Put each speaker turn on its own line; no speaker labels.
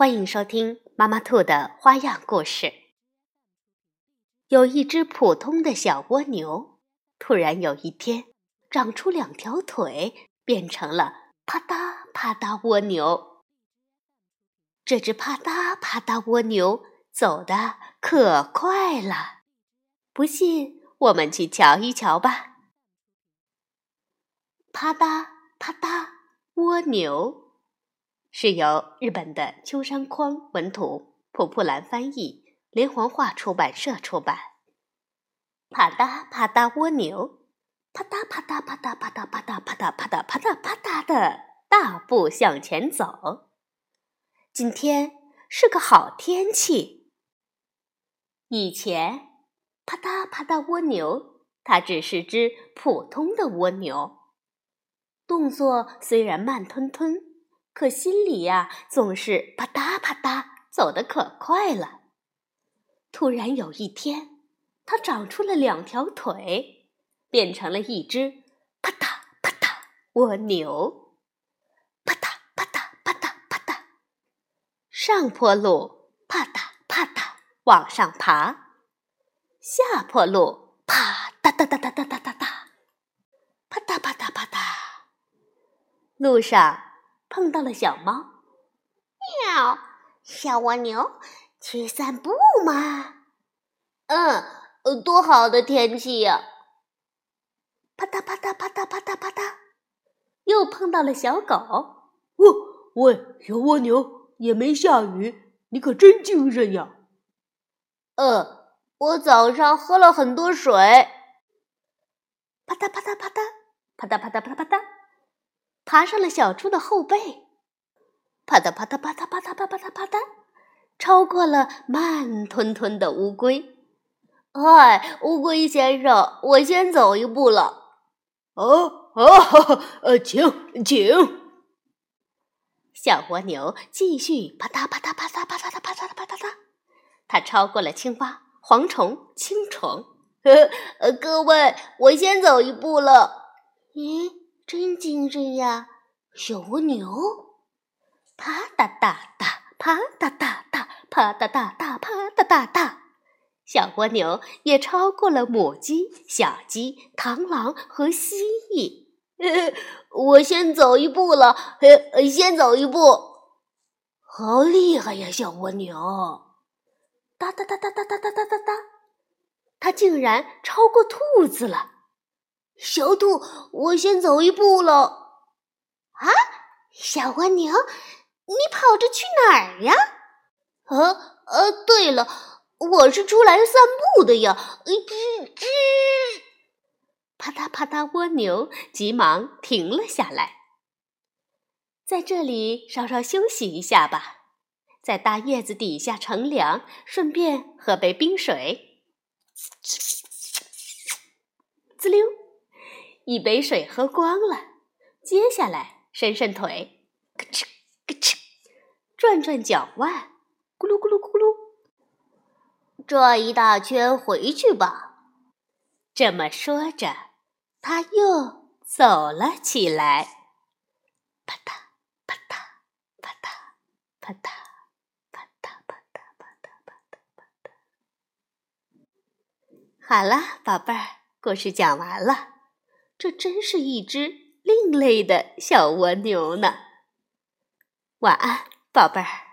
欢迎收听。妈妈兔的花样故事。有一只普通的小蜗牛，突然有一天长出两条腿，变成了啪嗒啪嗒蜗牛。这只啪嗒啪嗒蜗牛走得可快了，不信我们去瞧一瞧吧。啪嗒啪嗒蜗牛。是由日本的秋山匡文图、蒲蒲兰翻译，连环画出版社出版。啪嗒啪嗒蜗牛，啪嗒啪嗒啪嗒啪嗒啪嗒啪嗒啪嗒啪嗒啪嗒的大步向前走。今天是个好天气。以前，啪嗒啪嗒蜗牛，它只是只普通的蜗牛，动作虽然慢吞吞。可心里呀，总是啪嗒啪嗒，走得可快了。突然有一天，它长出了两条腿，变成了一只啪嗒啪嗒蜗牛，啪嗒啪嗒啪嗒啪嗒，上坡路啪嗒啪嗒往上爬，下坡路啪嗒嗒嗒嗒嗒嗒嗒，啪嗒啪嗒啪嗒，路上。碰到了小猫，
喵！小蜗牛去散步吗？
嗯，多好的天气呀！
啪嗒啪嗒啪嗒啪嗒啪嗒，又碰到了小狗。哦，
喂，小蜗牛，也没下雨，你可真精神呀！
嗯，我早上喝了很多水。
啪嗒啪嗒啪嗒，啪嗒啪嗒啪嗒啪嗒。爬上了小猪的后背，啪嗒啪嗒啪嗒啪嗒啪嗒啪嗒啪嗒，超过了慢吞吞的乌龟。
嗨，乌龟先生，我先走一步了。
哦哦，呃，请请。
小蜗牛继续啪嗒啪嗒啪嗒啪嗒啪嗒啪嗒啪嗒嗒，它超过了青蛙、蝗虫、青虫。
呃，各位，我先走一步了。
咦？真精神呀，小蜗牛！
啪嗒嗒嗒，啪嗒嗒嗒，啪嗒嗒嗒，啪嗒嗒嗒。小蜗牛也超过了母鸡、小鸡、螳螂和蜥蜴。
我先走一步了，先走一步。
好厉害呀，小蜗牛！
哒哒哒哒哒哒哒哒哒哒，它竟然超过兔子了。
小兔，我先走一步了。
啊，小蜗牛，你跑着去哪儿呀？
呃呃，对了，我是出来散步的呀。吱吱，
啪嗒啪嗒，蜗牛急忙停了下来，在这里稍稍休息一下吧，在大叶子底下乘凉，顺便喝杯冰水。滋溜。一杯水喝光了，接下来伸伸腿，咯吱咯吱，转转脚腕，咕噜咕噜咕噜，
转一大圈回去吧。
这么说着，他又走了起来，啪嗒啪嗒啪嗒啪嗒啪嗒啪嗒啪嗒啪嗒啪嗒。好了，宝贝儿，故事讲完了。这真是一只另类的小蜗牛呢。晚安，宝贝儿。